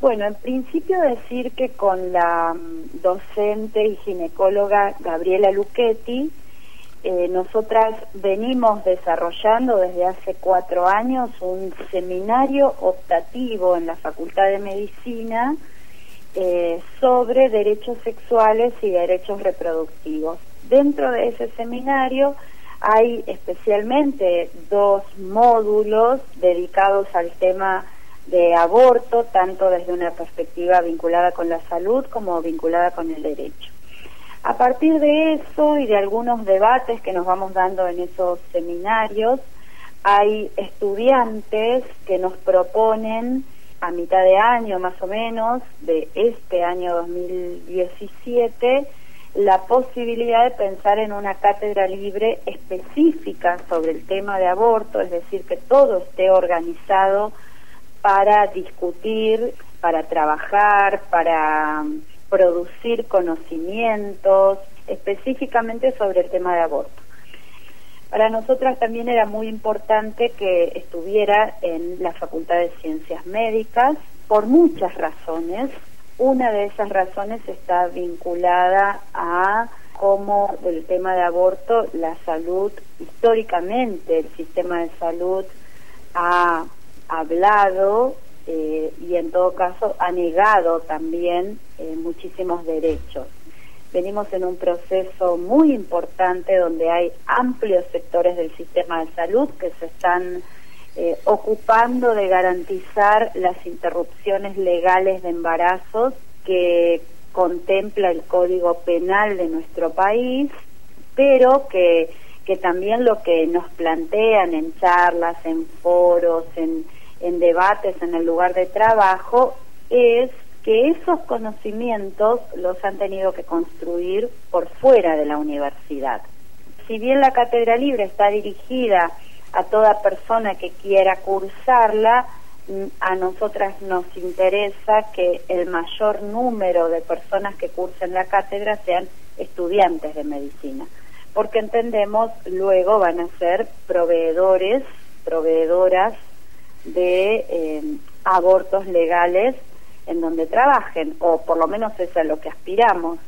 Bueno, en principio decir que con la mm, docente y ginecóloga Gabriela Luchetti, eh, nosotras venimos desarrollando desde hace cuatro años un seminario optativo en la Facultad de Medicina eh, sobre derechos sexuales y derechos reproductivos. Dentro de ese seminario hay especialmente dos módulos dedicados al tema de aborto, tanto desde una perspectiva vinculada con la salud como vinculada con el derecho. A partir de eso y de algunos debates que nos vamos dando en esos seminarios, hay estudiantes que nos proponen a mitad de año más o menos de este año 2017 la posibilidad de pensar en una cátedra libre específica sobre el tema de aborto, es decir, que todo esté organizado para discutir, para trabajar, para producir conocimientos específicamente sobre el tema de aborto. Para nosotras también era muy importante que estuviera en la Facultad de Ciencias Médicas por muchas razones. Una de esas razones está vinculada a cómo del tema de aborto la salud, históricamente el sistema de salud ha hablado eh, y en todo caso ha negado también eh, muchísimos derechos. Venimos en un proceso muy importante donde hay amplios sectores del sistema de salud que se están eh, ocupando de garantizar las interrupciones legales de embarazos que contempla el Código Penal de nuestro país, pero que, que también lo que nos plantean en charlas, en foros, en, en debates en el lugar de trabajo es que esos conocimientos los han tenido que construir por fuera de la universidad. Si bien la cátedra libre está dirigida a toda persona que quiera cursarla, mm, a nosotras nos interesa que el mayor número de personas que cursen la cátedra sean estudiantes de medicina, porque entendemos luego van a ser proveedores, proveedoras de eh, abortos legales en donde trabajen, o por lo menos es lo que aspiramos.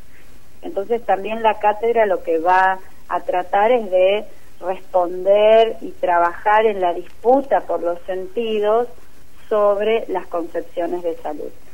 Entonces también la cátedra lo que va a tratar es de responder y trabajar en la disputa por los sentidos sobre las concepciones de salud.